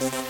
Bye.